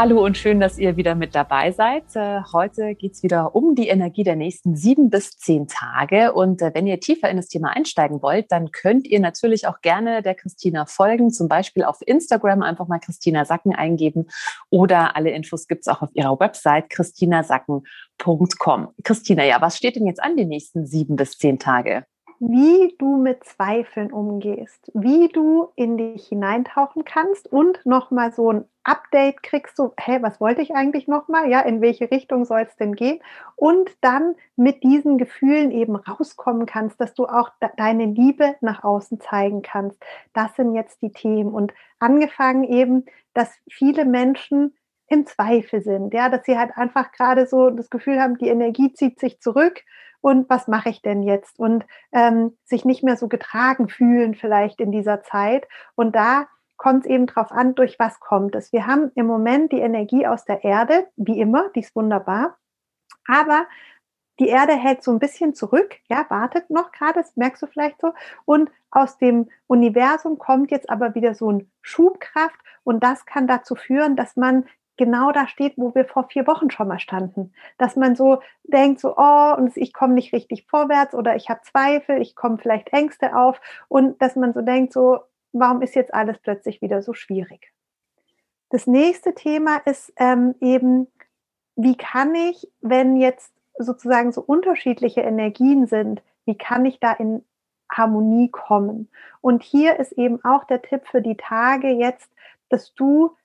Hallo und schön, dass ihr wieder mit dabei seid. Äh, heute geht es wieder um die Energie der nächsten sieben bis zehn Tage. Und äh, wenn ihr tiefer in das Thema einsteigen wollt, dann könnt ihr natürlich auch gerne der Christina folgen, zum Beispiel auf Instagram einfach mal Christina Sacken eingeben oder alle Infos gibt es auch auf ihrer Website christinasacken.com. Christina, ja, was steht denn jetzt an die nächsten sieben bis zehn Tage? Wie du mit Zweifeln umgehst, wie du in dich hineintauchen kannst und nochmal so ein Update kriegst, so, hey, was wollte ich eigentlich nochmal? Ja, in welche Richtung soll es denn gehen? Und dann mit diesen Gefühlen eben rauskommen kannst, dass du auch deine Liebe nach außen zeigen kannst. Das sind jetzt die Themen. Und angefangen eben, dass viele Menschen im Zweifel sind, ja, dass sie halt einfach gerade so das Gefühl haben, die Energie zieht sich zurück und was mache ich denn jetzt? Und ähm, sich nicht mehr so getragen fühlen vielleicht in dieser Zeit. Und da kommt es eben drauf an, durch was kommt es. Wir haben im Moment die Energie aus der Erde, wie immer, die ist wunderbar. Aber die Erde hält so ein bisschen zurück, ja, wartet noch gerade, das merkst du vielleicht so. Und aus dem Universum kommt jetzt aber wieder so ein Schubkraft und das kann dazu führen, dass man genau da steht, wo wir vor vier Wochen schon mal standen. Dass man so denkt, so, oh, und ich komme nicht richtig vorwärts oder ich habe Zweifel, ich komme vielleicht Ängste auf und dass man so denkt, so, warum ist jetzt alles plötzlich wieder so schwierig? Das nächste Thema ist ähm, eben, wie kann ich, wenn jetzt sozusagen so unterschiedliche Energien sind, wie kann ich da in Harmonie kommen? Und hier ist eben auch der Tipp für die Tage jetzt, dass du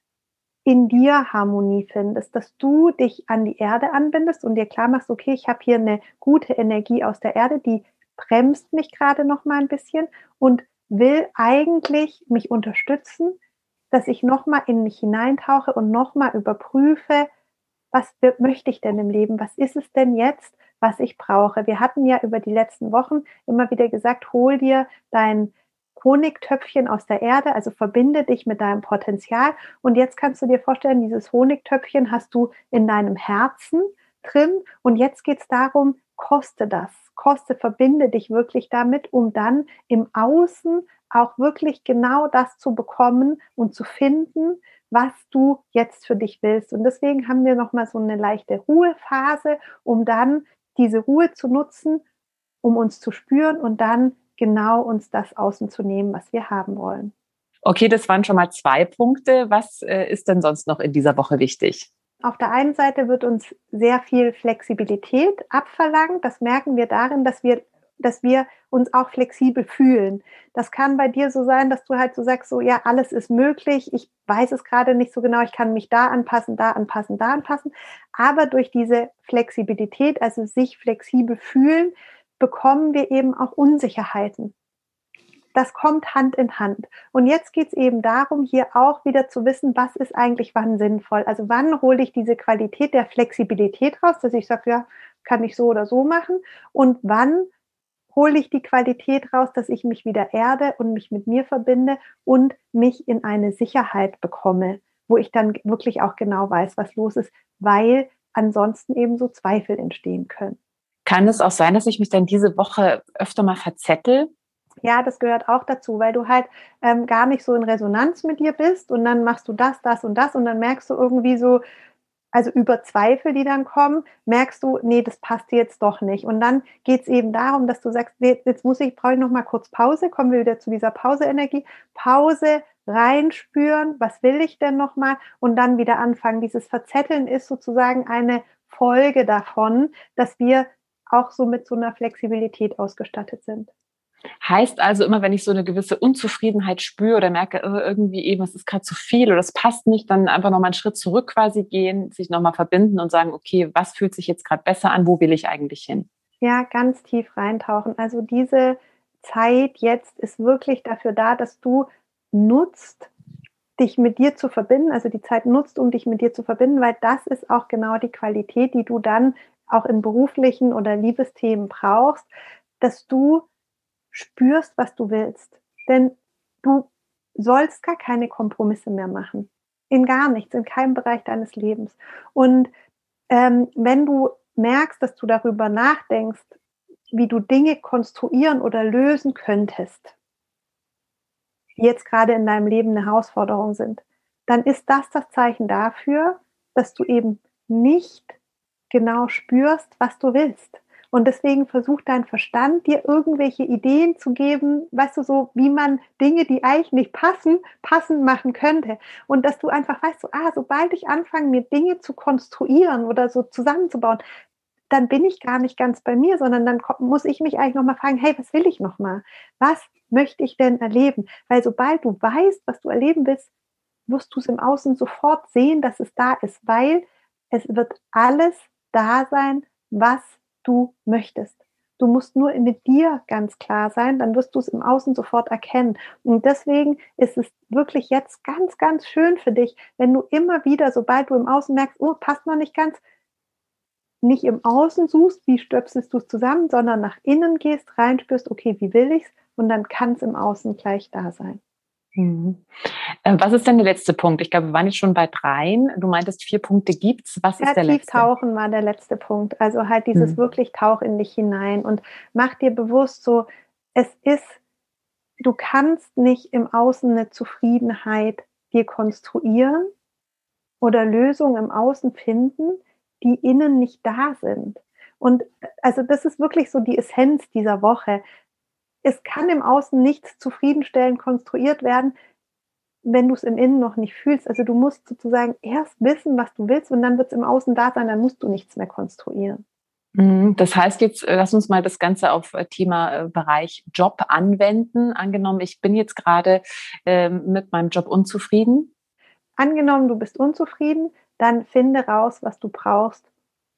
in dir Harmonie findest, dass du dich an die Erde anbindest und dir klar machst, okay, ich habe hier eine gute Energie aus der Erde, die bremst mich gerade noch mal ein bisschen und will eigentlich mich unterstützen, dass ich noch mal in mich hineintauche und noch mal überprüfe, was möchte ich denn im Leben? Was ist es denn jetzt, was ich brauche? Wir hatten ja über die letzten Wochen immer wieder gesagt, hol dir dein Honigtöpfchen aus der Erde, also verbinde dich mit deinem Potenzial. Und jetzt kannst du dir vorstellen, dieses Honigtöpfchen hast du in deinem Herzen drin. Und jetzt geht es darum, koste das, koste, verbinde dich wirklich damit, um dann im Außen auch wirklich genau das zu bekommen und zu finden, was du jetzt für dich willst. Und deswegen haben wir nochmal so eine leichte Ruhephase, um dann diese Ruhe zu nutzen, um uns zu spüren und dann genau uns das außen zu nehmen, was wir haben wollen. Okay, das waren schon mal zwei Punkte. Was äh, ist denn sonst noch in dieser Woche wichtig? Auf der einen Seite wird uns sehr viel Flexibilität abverlangt. Das merken wir darin, dass wir, dass wir uns auch flexibel fühlen. Das kann bei dir so sein, dass du halt so sagst, so ja, alles ist möglich. Ich weiß es gerade nicht so genau. Ich kann mich da anpassen, da anpassen, da anpassen. Aber durch diese Flexibilität, also sich flexibel fühlen, bekommen wir eben auch Unsicherheiten. Das kommt Hand in Hand. Und jetzt geht es eben darum, hier auch wieder zu wissen, was ist eigentlich wann sinnvoll. Also wann hole ich diese Qualität der Flexibilität raus, dass ich sage, ja, kann ich so oder so machen. Und wann hole ich die Qualität raus, dass ich mich wieder erde und mich mit mir verbinde und mich in eine Sicherheit bekomme, wo ich dann wirklich auch genau weiß, was los ist, weil ansonsten eben so Zweifel entstehen können. Kann es auch sein, dass ich mich dann diese Woche öfter mal verzettel? Ja, das gehört auch dazu, weil du halt ähm, gar nicht so in Resonanz mit dir bist und dann machst du das, das und das und dann merkst du irgendwie so, also über Zweifel, die dann kommen, merkst du, nee, das passt jetzt doch nicht. Und dann geht es eben darum, dass du sagst, jetzt muss ich, brauche ich noch mal kurz Pause, kommen wir wieder zu dieser Pause-Energie. Pause, reinspüren, was will ich denn noch mal und dann wieder anfangen. Dieses Verzetteln ist sozusagen eine Folge davon, dass wir auch so mit so einer Flexibilität ausgestattet sind. Heißt also immer, wenn ich so eine gewisse Unzufriedenheit spüre oder merke, oh, irgendwie eben, es ist gerade zu viel oder es passt nicht, dann einfach nochmal einen Schritt zurück quasi gehen, sich nochmal verbinden und sagen, okay, was fühlt sich jetzt gerade besser an, wo will ich eigentlich hin? Ja, ganz tief reintauchen. Also diese Zeit jetzt ist wirklich dafür da, dass du nutzt, dich mit dir zu verbinden, also die Zeit nutzt, um dich mit dir zu verbinden, weil das ist auch genau die Qualität, die du dann auch in beruflichen oder Liebesthemen brauchst, dass du spürst, was du willst. Denn du sollst gar keine Kompromisse mehr machen. In gar nichts, in keinem Bereich deines Lebens. Und ähm, wenn du merkst, dass du darüber nachdenkst, wie du Dinge konstruieren oder lösen könntest, die jetzt gerade in deinem Leben eine Herausforderung sind, dann ist das das Zeichen dafür, dass du eben nicht genau spürst, was du willst. Und deswegen versucht dein Verstand, dir irgendwelche Ideen zu geben, weißt du, so wie man Dinge, die eigentlich nicht passen, passend machen könnte. Und dass du einfach weißt, so, ah, sobald ich anfange, mir Dinge zu konstruieren oder so zusammenzubauen, dann bin ich gar nicht ganz bei mir, sondern dann muss ich mich eigentlich nochmal fragen, hey, was will ich nochmal? Was möchte ich denn erleben? Weil sobald du weißt, was du erleben willst, wirst du es im Außen sofort sehen, dass es da ist, weil es wird alles da sein, was du möchtest. Du musst nur mit dir ganz klar sein, dann wirst du es im Außen sofort erkennen. Und deswegen ist es wirklich jetzt ganz, ganz schön für dich, wenn du immer wieder, sobald du im Außen merkst, oh, passt noch nicht ganz, nicht im Außen suchst, wie stöpselst du es zusammen, sondern nach innen gehst, reinspürst, okay, wie will ich es? Und dann kann es im Außen gleich da sein. Mhm. Äh, was ist denn der letzte Punkt? Ich glaube, wir waren jetzt schon bei dreien. Du meintest, vier Punkte gibt's. Was ja, ist der letzte? Tauchen war der letzte Punkt. Also halt dieses hm. wirklich Tauch in dich hinein und mach dir bewusst so, es ist, du kannst nicht im Außen eine Zufriedenheit dir konstruieren oder Lösungen im Außen finden, die innen nicht da sind. Und also das ist wirklich so die Essenz dieser Woche es kann im Außen nicht zufriedenstellend konstruiert werden, wenn du es im Innen noch nicht fühlst. Also du musst sozusagen erst wissen, was du willst und dann wird es im Außen da sein, dann musst du nichts mehr konstruieren. Mhm. Das heißt jetzt, äh, lass uns mal das Ganze auf äh, Thema äh, Bereich Job anwenden. Angenommen, ich bin jetzt gerade ähm, mit meinem Job unzufrieden. Angenommen, du bist unzufrieden, dann finde raus, was du brauchst,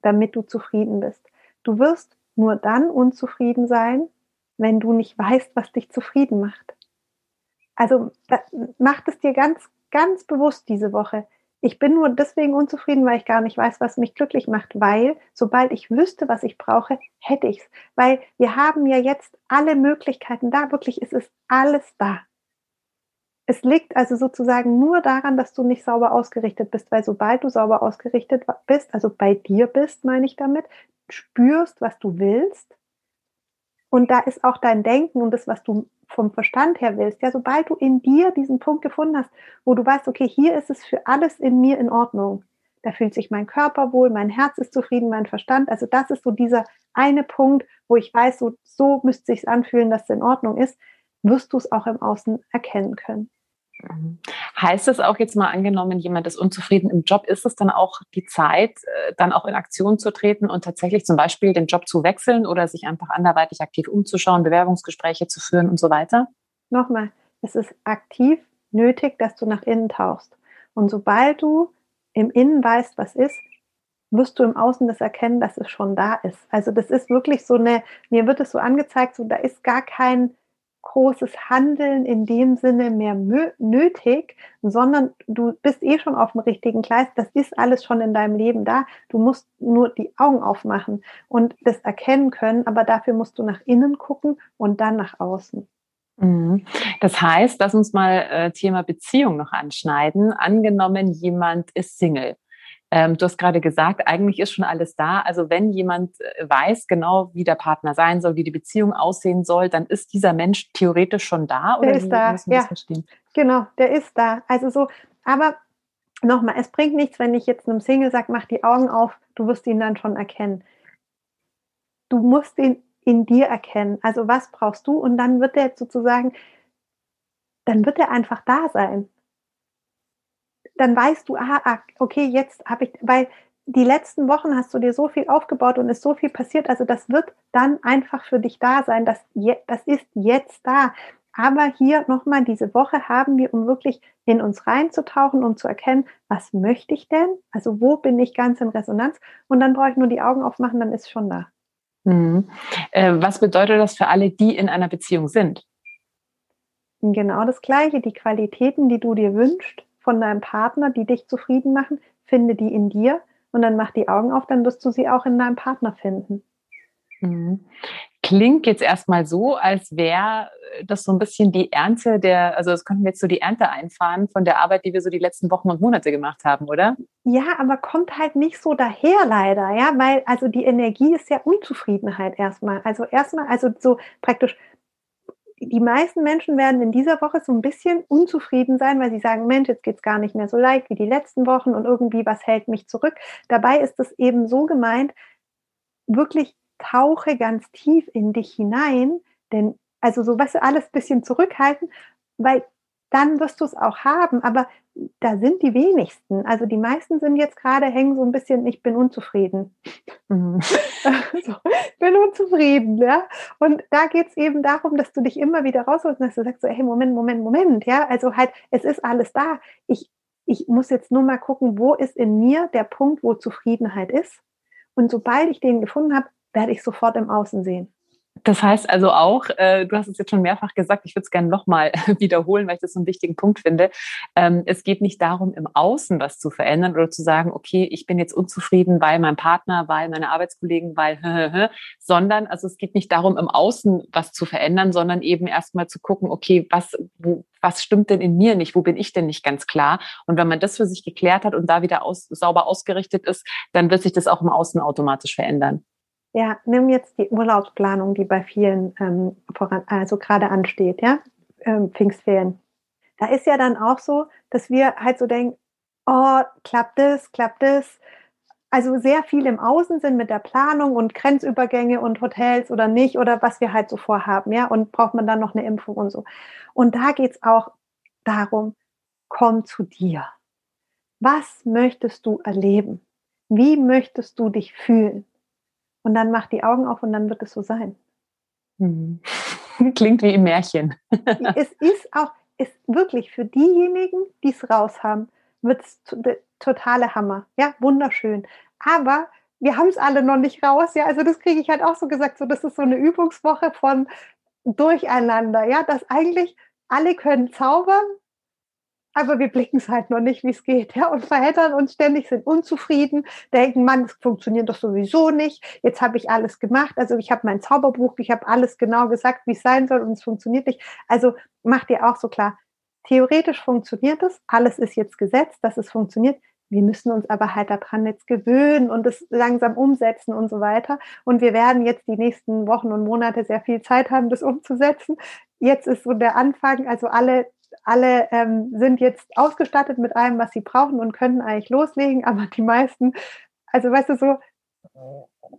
damit du zufrieden bist. Du wirst nur dann unzufrieden sein, wenn du nicht weißt, was dich zufrieden macht. Also mach es dir ganz, ganz bewusst diese Woche. Ich bin nur deswegen unzufrieden, weil ich gar nicht weiß, was mich glücklich macht, weil sobald ich wüsste, was ich brauche, hätte ich es. Weil wir haben ja jetzt alle Möglichkeiten da, wirklich ist es alles da. Es liegt also sozusagen nur daran, dass du nicht sauber ausgerichtet bist, weil sobald du sauber ausgerichtet bist, also bei dir bist, meine ich damit, spürst, was du willst, und da ist auch dein Denken und das, was du vom Verstand her willst. Ja, sobald du in dir diesen Punkt gefunden hast, wo du weißt, okay, hier ist es für alles in mir in Ordnung. Da fühlt sich mein Körper wohl, mein Herz ist zufrieden, mein Verstand. Also das ist so dieser eine Punkt, wo ich weiß, so, so müsste sich anfühlen, dass es in Ordnung ist, wirst du es auch im Außen erkennen können. Heißt es auch jetzt mal angenommen, jemand ist unzufrieden im Job, ist es dann auch die Zeit, äh, dann auch in Aktion zu treten und tatsächlich zum Beispiel den Job zu wechseln oder sich einfach anderweitig aktiv umzuschauen, Bewerbungsgespräche zu führen und so weiter? Nochmal, es ist aktiv nötig, dass du nach innen tauchst. Und sobald du im Innen weißt, was ist, wirst du im Außen das erkennen, dass es schon da ist. Also das ist wirklich so eine, mir wird es so angezeigt, so da ist gar kein großes Handeln in dem Sinne mehr nötig, sondern du bist eh schon auf dem richtigen Gleis. Das ist alles schon in deinem Leben da. Du musst nur die Augen aufmachen und das erkennen können, aber dafür musst du nach innen gucken und dann nach außen. Mhm. Das heißt, lass uns mal äh, Thema Beziehung noch anschneiden. Angenommen, jemand ist Single ähm, du hast gerade gesagt, eigentlich ist schon alles da. Also wenn jemand äh, weiß genau, wie der Partner sein soll, wie die Beziehung aussehen soll, dann ist dieser Mensch theoretisch schon da. Oder der ist da, ja. Genau, der ist da. Also so, aber nochmal, es bringt nichts, wenn ich jetzt einem Single sage, mach die Augen auf, du wirst ihn dann schon erkennen. Du musst ihn in dir erkennen. Also was brauchst du? Und dann wird er sozusagen, dann wird er einfach da sein dann weißt du, ah, okay, jetzt habe ich, weil die letzten Wochen hast du dir so viel aufgebaut und ist so viel passiert. Also das wird dann einfach für dich da sein. Das, das ist jetzt da. Aber hier nochmal, diese Woche haben wir, um wirklich in uns reinzutauchen, um zu erkennen, was möchte ich denn? Also wo bin ich ganz in Resonanz? Und dann brauche ich nur die Augen aufmachen, dann ist schon da. Mhm. Äh, was bedeutet das für alle, die in einer Beziehung sind? Genau das Gleiche. Die Qualitäten, die du dir wünschst, von deinem Partner, die dich zufrieden machen, finde die in dir und dann mach die Augen auf, dann wirst du sie auch in deinem Partner finden. Mhm. klingt jetzt erstmal so, als wäre das so ein bisschen die Ernte der, also das könnten wir jetzt so die Ernte einfahren von der Arbeit, die wir so die letzten Wochen und Monate gemacht haben, oder? Ja, aber kommt halt nicht so daher leider, ja, weil also die Energie ist ja Unzufriedenheit erstmal. Also erstmal, also so praktisch die meisten Menschen werden in dieser Woche so ein bisschen unzufrieden sein, weil sie sagen, Mensch, jetzt geht es gar nicht mehr so leicht wie die letzten Wochen und irgendwie was hält mich zurück. Dabei ist es eben so gemeint, wirklich tauche ganz tief in dich hinein, denn also so was alles bisschen zurückhalten, weil dann wirst du es auch haben, aber da sind die wenigsten. Also die meisten sind jetzt gerade hängen so ein bisschen, ich bin unzufrieden. Mhm. so, ich bin unzufrieden, ja. Und da geht es eben darum, dass du dich immer wieder rausholst und dass du sagst so, hey, Moment, Moment, Moment, ja. Also halt, es ist alles da. Ich, ich muss jetzt nur mal gucken, wo ist in mir der Punkt, wo Zufriedenheit ist. Und sobald ich den gefunden habe, werde ich sofort im Außen sehen. Das heißt also auch, äh, du hast es jetzt schon mehrfach gesagt, ich würde es gerne nochmal wiederholen, weil ich das so einen wichtigen Punkt finde. Ähm, es geht nicht darum, im Außen was zu verändern oder zu sagen, okay, ich bin jetzt unzufrieden, weil mein Partner, weil meine Arbeitskollegen, weil, sondern also es geht nicht darum, im Außen was zu verändern, sondern eben erstmal zu gucken, okay, was, wo, was stimmt denn in mir nicht? Wo bin ich denn nicht ganz klar? Und wenn man das für sich geklärt hat und da wieder aus, sauber ausgerichtet ist, dann wird sich das auch im Außen automatisch verändern. Ja, nimm jetzt die Urlaubsplanung, die bei vielen ähm, voran, also gerade ansteht, ja, ähm, Pfingstferien. Da ist ja dann auch so, dass wir halt so denken, oh, klappt es, klappt es. Also sehr viel im Außen sind mit der Planung und Grenzübergänge und Hotels oder nicht oder was wir halt so vorhaben, ja, und braucht man dann noch eine Impfung und so. Und da geht's auch darum, komm zu dir. Was möchtest du erleben? Wie möchtest du dich fühlen? Und dann mach die Augen auf und dann wird es so sein. Hm. Klingt wie im Märchen. es ist auch, ist wirklich für diejenigen, die es raus haben, wird es totale Hammer. Ja, wunderschön. Aber wir haben es alle noch nicht raus. Ja, also das kriege ich halt auch so gesagt. So, das ist so eine Übungswoche von Durcheinander. Ja, dass eigentlich alle können zaubern, aber wir blicken es halt noch nicht, wie es geht, ja, und verheddern uns ständig, sind unzufrieden, denken, Mann, es funktioniert doch sowieso nicht, jetzt habe ich alles gemacht, also ich habe mein Zauberbuch, ich habe alles genau gesagt, wie es sein soll und es funktioniert nicht. Also macht ihr auch so klar, theoretisch funktioniert es, alles ist jetzt gesetzt, dass es funktioniert, wir müssen uns aber halt daran jetzt gewöhnen und es langsam umsetzen und so weiter. Und wir werden jetzt die nächsten Wochen und Monate sehr viel Zeit haben, das umzusetzen. Jetzt ist so der Anfang, also alle alle ähm, sind jetzt ausgestattet mit allem, was sie brauchen und können eigentlich loslegen, aber die meisten, also weißt du so,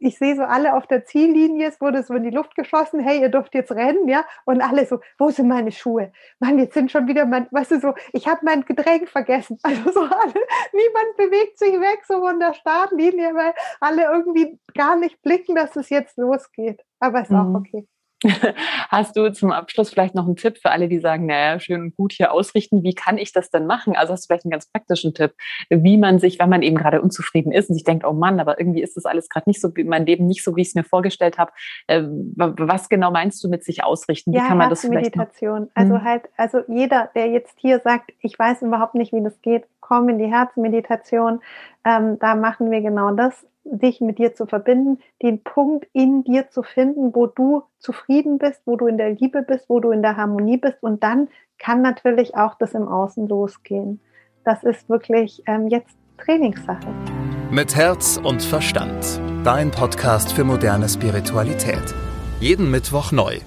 ich sehe so alle auf der Ziellinie, es wurde so in die Luft geschossen, hey, ihr dürft jetzt rennen, ja, und alle so, wo sind meine Schuhe? Mann, jetzt sind schon wieder mein, weißt du so, ich habe mein Getränk vergessen. Also so alle, niemand bewegt sich weg so von der Startlinie, weil alle irgendwie gar nicht blicken, dass es jetzt losgeht. Aber ist mhm. auch okay. Hast du zum Abschluss vielleicht noch einen Tipp für alle, die sagen, naja, schön und gut hier ausrichten, wie kann ich das denn machen? Also hast du vielleicht einen ganz praktischen Tipp, wie man sich, wenn man eben gerade unzufrieden ist und sich denkt, oh Mann, aber irgendwie ist das alles gerade nicht so, mein Leben nicht so, wie ich es mir vorgestellt habe. Äh, was genau meinst du mit sich ausrichten? Wie ja, kann man das vielleicht Meditation. Also hm. halt, also jeder, der jetzt hier sagt, ich weiß überhaupt nicht, wie das geht, komm in die Herzmeditation. Ähm, da machen wir genau das dich mit dir zu verbinden, den Punkt in dir zu finden, wo du zufrieden bist, wo du in der Liebe bist, wo du in der Harmonie bist. Und dann kann natürlich auch das im Außen losgehen. Das ist wirklich ähm, jetzt Trainingssache. Mit Herz und Verstand. Dein Podcast für moderne Spiritualität. Jeden Mittwoch neu.